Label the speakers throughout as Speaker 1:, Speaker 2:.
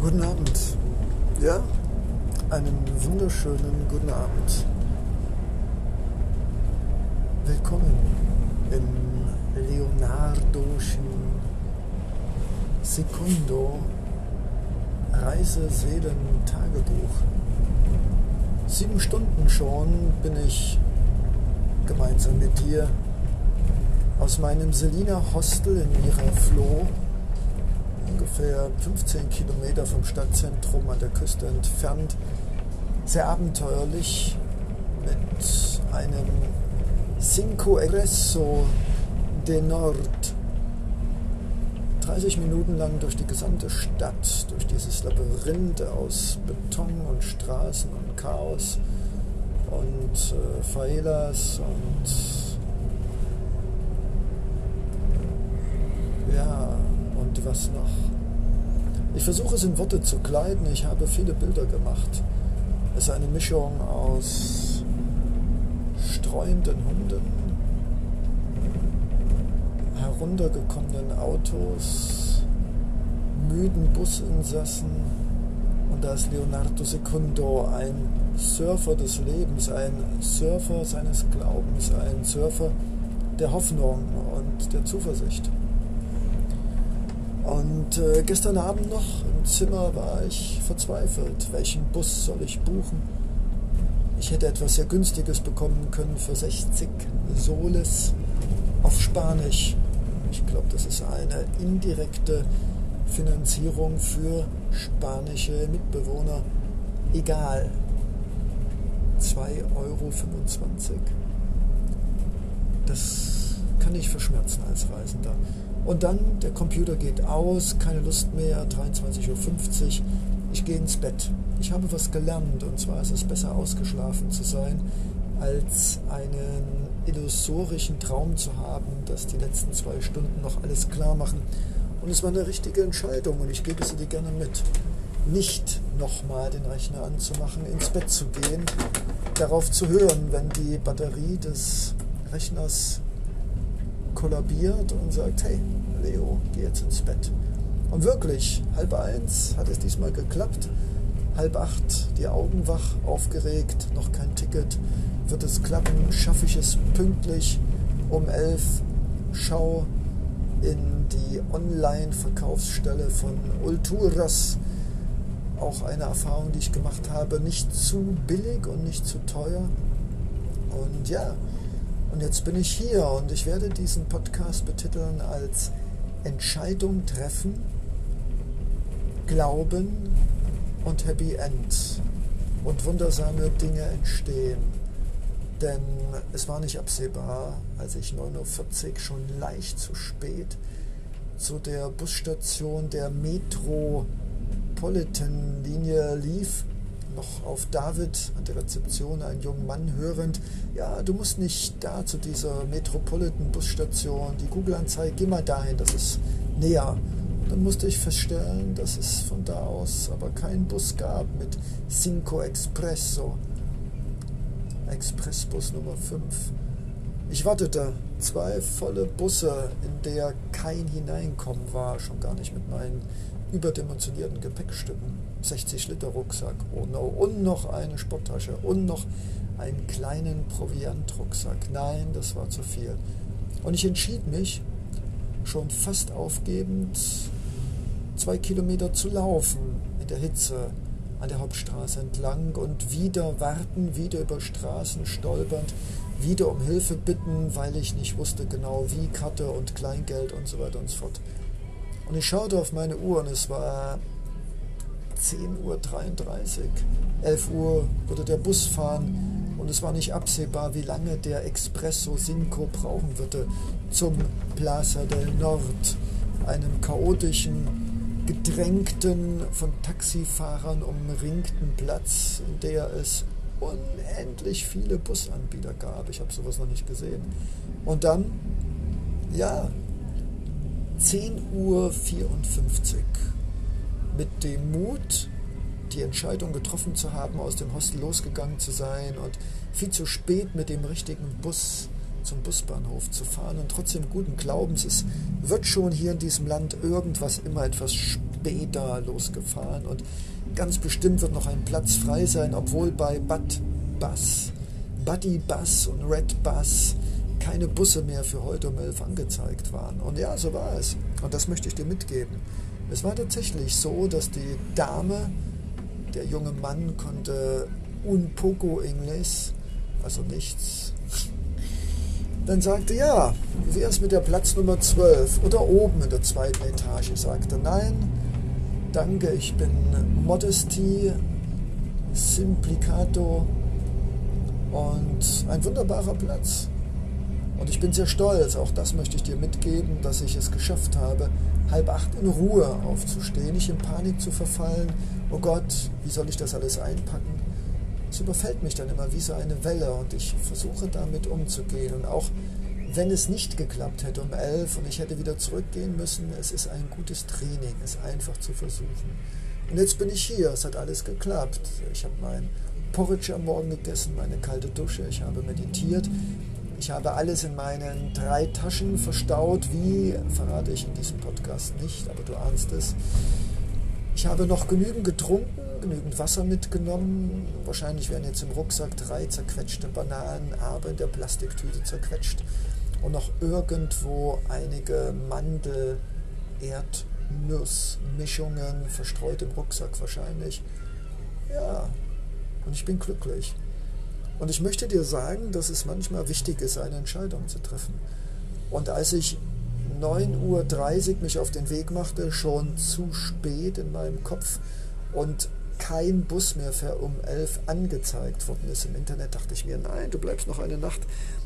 Speaker 1: Guten Abend. Ja, einen wunderschönen guten Abend. Willkommen im Leonardoschen Secundo Reiseseelen-Tagebuch. Sieben Stunden schon bin ich gemeinsam mit dir aus meinem Selina Hostel in Miraflores ungefähr 15 Kilometer vom Stadtzentrum an der Küste entfernt, sehr abenteuerlich mit einem Cinco Egresso de Nord. 30 Minuten lang durch die gesamte Stadt, durch dieses Labyrinth aus Beton und Straßen und Chaos und äh, Faelas und ja, und was noch? Ich versuche es in Worte zu kleiden. Ich habe viele Bilder gemacht. Es ist eine Mischung aus streuenden Hunden, heruntergekommenen Autos, müden Businsassen und da ist Leonardo Secundo, ein Surfer des Lebens, ein Surfer seines Glaubens, ein Surfer der Hoffnung und der Zuversicht. Und äh, gestern Abend noch im Zimmer war ich verzweifelt. Welchen Bus soll ich buchen? Ich hätte etwas sehr Günstiges bekommen können für 60 Soles auf Spanisch. Ich glaube, das ist eine indirekte Finanzierung für spanische Mitbewohner. Egal. 2,25 Euro. Das kann ich verschmerzen als Reisender. Und dann, der Computer geht aus, keine Lust mehr, 23.50 Uhr, ich gehe ins Bett. Ich habe was gelernt und zwar ist es besser ausgeschlafen zu sein, als einen illusorischen Traum zu haben, dass die letzten zwei Stunden noch alles klar machen. Und es war eine richtige Entscheidung und ich gebe sie dir gerne mit. Nicht nochmal den Rechner anzumachen, ins Bett zu gehen, darauf zu hören, wenn die Batterie des Rechners kollabiert und sagt, hey, Leo, geh jetzt ins Bett. Und wirklich, halb eins hat es diesmal geklappt. Halb acht, die Augen wach, aufgeregt, noch kein Ticket. Wird es klappen? Schaffe ich es pünktlich um elf? Schau in die Online-Verkaufsstelle von Ulturas. Auch eine Erfahrung, die ich gemacht habe. Nicht zu billig und nicht zu teuer. Und ja, und jetzt bin ich hier und ich werde diesen Podcast betiteln als Entscheidung treffen, Glauben und Happy End. Und wundersame Dinge entstehen. Denn es war nicht absehbar, als ich 9.40 Uhr schon leicht zu spät zu der Busstation der Metropolitan-Linie lief noch auf David an der Rezeption einen jungen Mann hörend, ja, du musst nicht da zu dieser Metropolitan-Busstation, die Google-Anzeige, geh mal dahin, das ist näher. Dann musste ich feststellen, dass es von da aus aber keinen Bus gab mit Cinco Expresso. Expressbus Nummer 5. Ich wartete zwei volle Busse, in der kein Hineinkommen war, schon gar nicht mit meinen überdimensionierten Gepäckstücken. 60 Liter Rucksack, oh no, und noch eine Sporttasche und noch einen kleinen Proviantrucksack. Nein, das war zu viel. Und ich entschied mich, schon fast aufgebend, zwei Kilometer zu laufen in der Hitze an der Hauptstraße entlang und wieder warten, wieder über Straßen stolpernd, wieder um Hilfe bitten, weil ich nicht wusste genau wie, Karte und Kleingeld und so weiter und so fort. Und ich schaute auf meine Uhr und es war 10.33 Uhr. 11 Uhr würde der Bus fahren und es war nicht absehbar, wie lange der Expresso Cinco brauchen würde zum Plaza del Nord, einem chaotischen, gedrängten, von Taxifahrern umringten Platz, in der es unendlich viele Busanbieter gab. Ich habe sowas noch nicht gesehen. Und dann, ja, 10.54 Uhr mit dem Mut, die Entscheidung getroffen zu haben, aus dem Hostel losgegangen zu sein und viel zu spät mit dem richtigen Bus zum Busbahnhof zu fahren und trotzdem guten Glaubens, es wird schon hier in diesem Land irgendwas immer etwas Beta losgefahren und ganz bestimmt wird noch ein Platz frei sein, obwohl bei Bud Bus, Buddy Bus und Red Bus keine Busse mehr für heute um 11 angezeigt waren. Und ja, so war es. Und das möchte ich dir mitgeben. Es war tatsächlich so, dass die Dame, der junge Mann konnte un poco Englisch, also nichts, dann sagte, ja, wie wäre es mit der Platznummer 12 oder oben in der zweiten Etage? Ich sagte, nein, danke, ich bin Modesty, Simplicato und ein wunderbarer Platz. Und ich bin sehr stolz, auch das möchte ich dir mitgeben, dass ich es geschafft habe, halb acht in Ruhe aufzustehen, nicht in Panik zu verfallen. Oh Gott, wie soll ich das alles einpacken? Es überfällt mich dann immer wie so eine Welle und ich versuche damit umzugehen. Und auch wenn es nicht geklappt hätte um elf und ich hätte wieder zurückgehen müssen, es ist ein gutes Training, es einfach zu versuchen. Und jetzt bin ich hier, es hat alles geklappt. Ich habe mein Porridge am Morgen gegessen, meine kalte Dusche, ich habe meditiert, ich habe alles in meinen drei Taschen verstaut. Wie verrate ich in diesem Podcast nicht, aber du ahnst es. Ich habe noch genügend getrunken, genügend Wasser mitgenommen. Wahrscheinlich werden jetzt im Rucksack drei zerquetschte Bananen, aber in der Plastiktüte zerquetscht. Und noch irgendwo einige Mandel, Erdnussmischungen verstreut im Rucksack wahrscheinlich. Ja, und ich bin glücklich. Und ich möchte dir sagen, dass es manchmal wichtig ist, eine Entscheidung zu treffen. Und als ich 9.30 Uhr mich auf den Weg machte, schon zu spät in meinem Kopf und kein Bus mehr für um 11 angezeigt worden ist im Internet, dachte ich mir, nein, du bleibst noch eine Nacht,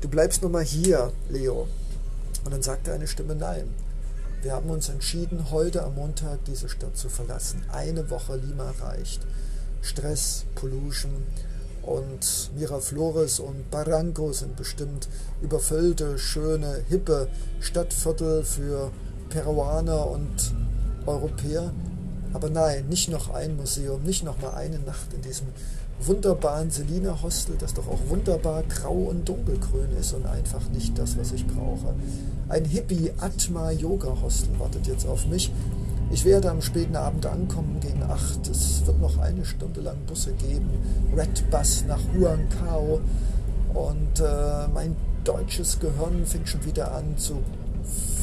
Speaker 1: du bleibst noch mal hier, Leo. Und dann sagte eine Stimme, nein. Wir haben uns entschieden, heute am Montag diese Stadt zu verlassen. Eine Woche Lima reicht. Stress, Pollution, und Miraflores und Barranco sind bestimmt überfüllte, schöne, hippe Stadtviertel für Peruaner und Europäer. Aber nein, nicht noch ein Museum, nicht noch mal eine Nacht in diesem wunderbaren Selina Hostel, das doch auch wunderbar grau und dunkelgrün ist und einfach nicht das, was ich brauche. Ein Hippie Atma Yoga Hostel wartet jetzt auf mich ich werde am späten Abend ankommen gegen 8. Es wird noch eine Stunde lang Busse geben. Red Bus nach Huancao. Und äh, mein deutsches Gehirn fängt schon wieder an zu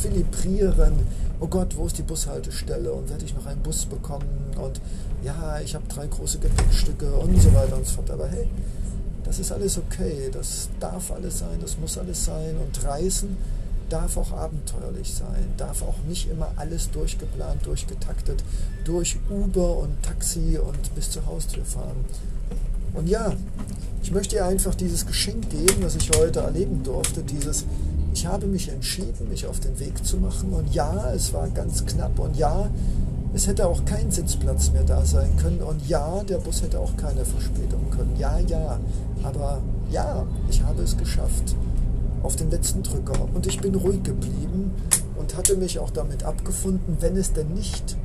Speaker 1: philibrieren. Oh Gott, wo ist die Bushaltestelle? Und werde ich noch einen Bus bekommen? Und ja, ich habe drei große Gepäckstücke und so weiter und so fort. Aber hey, das ist alles okay. Das darf alles sein, das muss alles sein. Und Reisen darf auch abenteuerlich sein, darf auch nicht immer alles durchgeplant, durchgetaktet, durch Uber und Taxi und bis zur Haustür fahren. Und ja, ich möchte dir einfach dieses Geschenk geben, das ich heute erleben durfte, dieses, ich habe mich entschieden, mich auf den Weg zu machen und ja, es war ganz knapp und ja, es hätte auch kein Sitzplatz mehr da sein können und ja, der Bus hätte auch keine Verspätung können. Ja, ja, aber ja, ich habe es geschafft auf den letzten Drücker. Und ich bin ruhig geblieben und hatte mich auch damit abgefunden, wenn es denn nicht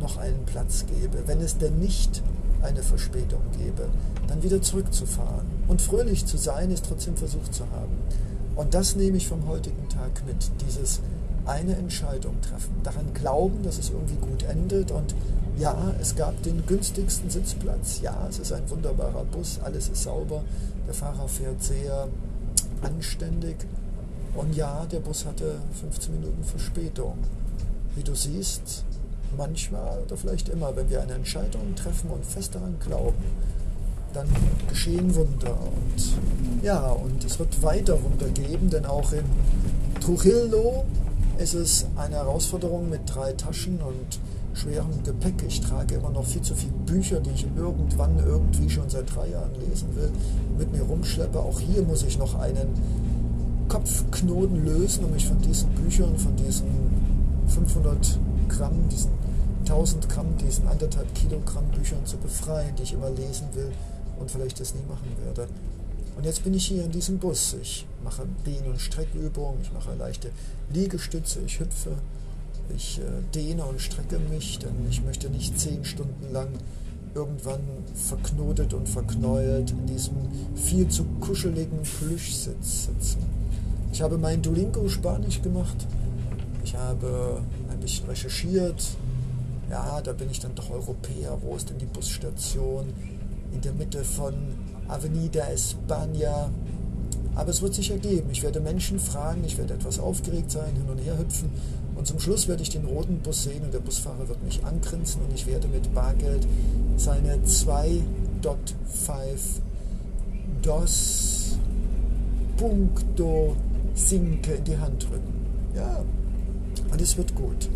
Speaker 1: noch einen Platz gäbe, wenn es denn nicht eine Verspätung gäbe, dann wieder zurückzufahren. Und fröhlich zu sein, ist trotzdem versucht zu haben. Und das nehme ich vom heutigen Tag mit, dieses eine Entscheidung treffen, daran glauben, dass es irgendwie gut endet und ja, es gab den günstigsten Sitzplatz, ja, es ist ein wunderbarer Bus, alles ist sauber, der Fahrer fährt sehr anständig. Und ja, der Bus hatte 15 Minuten Verspätung. Wie du siehst, manchmal oder vielleicht immer, wenn wir eine Entscheidung treffen und fest daran glauben, dann geschehen Wunder. Und ja, und es wird weiter Wunder geben, denn auch in Trujillo ist es eine Herausforderung mit drei Taschen und schwerem Gepäck. Ich trage immer noch viel zu viele Bücher, die ich irgendwann irgendwie schon seit drei Jahren lesen will, mit mir rumschleppe. Auch hier muss ich noch einen Kopfknoten lösen, um mich von diesen Büchern, von diesen 500 Gramm, diesen 1000 Gramm, diesen anderthalb Kilogramm Büchern zu befreien, die ich immer lesen will und vielleicht das nie machen werde. Und jetzt bin ich hier in diesem Bus. Ich mache Behn- und Streckübungen, ich mache leichte Liegestütze, ich hüpfe, ich äh, dehne und strecke mich, denn ich möchte nicht zehn Stunden lang irgendwann verknotet und verknäult in diesem viel zu kuscheligen Plüschsitz sitzen. Ich habe mein Duolingo Spanisch gemacht. Ich habe ein bisschen recherchiert. ja, da bin ich dann doch Europäer, wo ist denn die Busstation? In der Mitte von Avenida España. Aber es wird sich ergeben. Ich werde Menschen fragen, ich werde etwas aufgeregt sein, hin und her hüpfen. Und zum Schluss werde ich den roten Bus sehen und der Busfahrer wird mich angrinsen und ich werde mit Bargeld seine 2.5 Dos Punto Sinke in die Hand drücken. Ja, und es wird gut.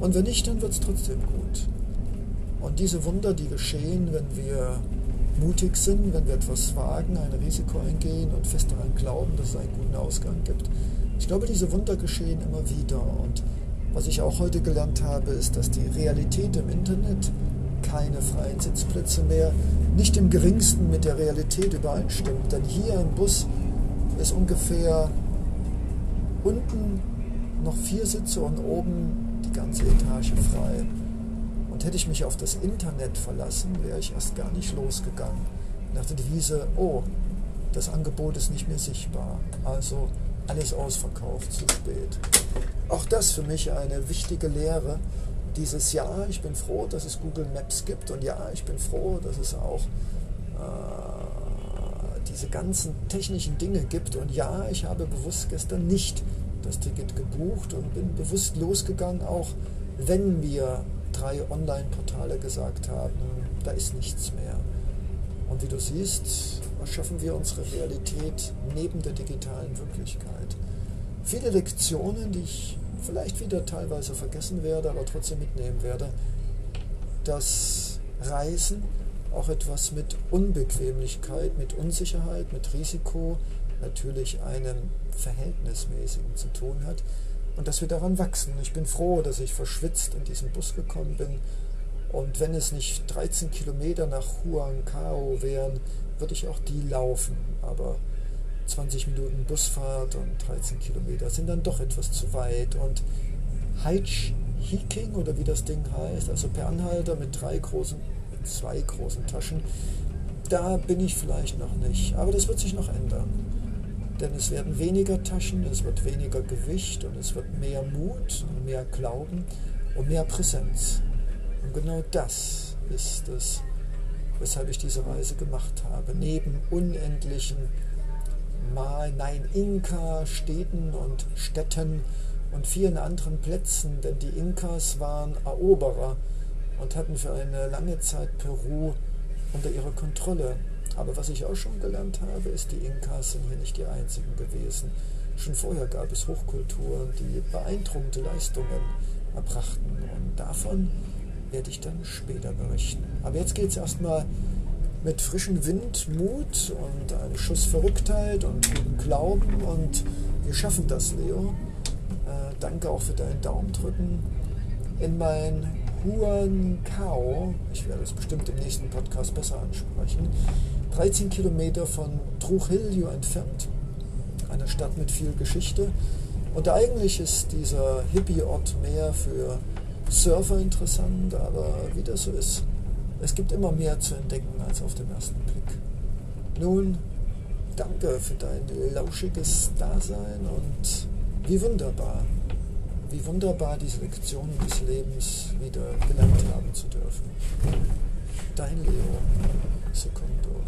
Speaker 1: Und wenn nicht, dann wird es trotzdem gut. Und diese Wunder, die geschehen, wenn wir mutig sind, wenn wir etwas wagen, ein Risiko eingehen und fest daran glauben, dass es einen guten Ausgang gibt. Ich glaube, diese Wunder geschehen immer wieder. Und was ich auch heute gelernt habe, ist, dass die Realität im Internet keine freien Sitzplätze mehr nicht im geringsten mit der Realität übereinstimmt. Denn hier im Bus ist ungefähr unten noch vier Sitze und oben die ganze Etage frei. Und hätte ich mich auf das Internet verlassen, wäre ich erst gar nicht losgegangen. Nach der Devise, oh, das Angebot ist nicht mehr sichtbar. Also alles ausverkauft, zu spät. Auch das für mich eine wichtige Lehre. Dieses Jahr, ich bin froh, dass es Google Maps gibt und ja, ich bin froh, dass es auch äh, diese ganzen technischen Dinge gibt und ja, ich habe bewusst gestern nicht das Ticket gebucht und bin bewusst losgegangen, auch wenn mir drei Online-Portale gesagt haben, da ist nichts mehr. Und wie du siehst, erschaffen wir unsere Realität neben der digitalen Wirklichkeit. Viele Lektionen, die ich vielleicht wieder teilweise vergessen werde, aber trotzdem mitnehmen werde, dass Reisen auch etwas mit Unbequemlichkeit, mit Unsicherheit, mit Risiko, natürlich einem verhältnismäßigen zu tun hat und dass wir daran wachsen. Ich bin froh, dass ich verschwitzt in diesen Bus gekommen bin und wenn es nicht 13 Kilometer nach Huancao wären, würde ich auch die laufen, aber 20 Minuten Busfahrt und 13 Kilometer sind dann doch etwas zu weit. Und Hitchhiking oder wie das Ding heißt, also per Anhalter mit drei großen, zwei großen Taschen, da bin ich vielleicht noch nicht, aber das wird sich noch ändern. Denn es werden weniger Taschen, es wird weniger Gewicht und es wird mehr Mut und mehr Glauben und mehr Präsenz. Und genau das ist es, weshalb ich diese Reise gemacht habe. Neben unendlichen Mal, nein, Inka-Städten und Städten und vielen anderen Plätzen, denn die Inkas waren Eroberer und hatten für eine lange Zeit Peru unter ihrer Kontrolle. Aber was ich auch schon gelernt habe, ist, die Inkas sind hier nicht die einzigen gewesen. Schon vorher gab es Hochkulturen, die beeindruckende Leistungen erbrachten. Und davon werde ich dann später berichten. Aber jetzt geht es erstmal mit frischem Wind, Mut und einem Schuss Verrücktheit und gutem Glauben. Und wir schaffen das, Leo. Äh, danke auch für deinen Daumendrücken in mein Huancao. Ich werde es bestimmt im nächsten Podcast besser ansprechen. 13 Kilometer von Trujillo entfernt, einer Stadt mit viel Geschichte. Und eigentlich ist dieser Hippie-Ort mehr für Surfer interessant, aber wie das so ist, es gibt immer mehr zu entdecken als auf den ersten Blick. Nun, danke für dein lauschiges Dasein und wie wunderbar, wie wunderbar diese Lektionen des Lebens wieder gelernt haben zu dürfen. Dein Leo Secundo.